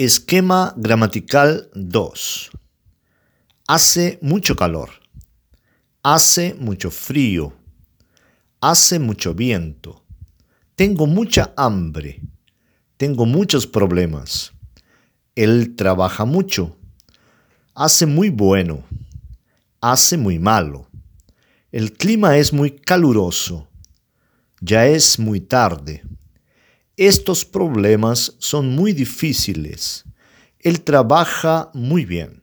Esquema gramatical 2. Hace mucho calor. Hace mucho frío. Hace mucho viento. Tengo mucha hambre. Tengo muchos problemas. Él trabaja mucho. Hace muy bueno. Hace muy malo. El clima es muy caluroso. Ya es muy tarde. Estos problemas son muy difíciles. Él trabaja muy bien.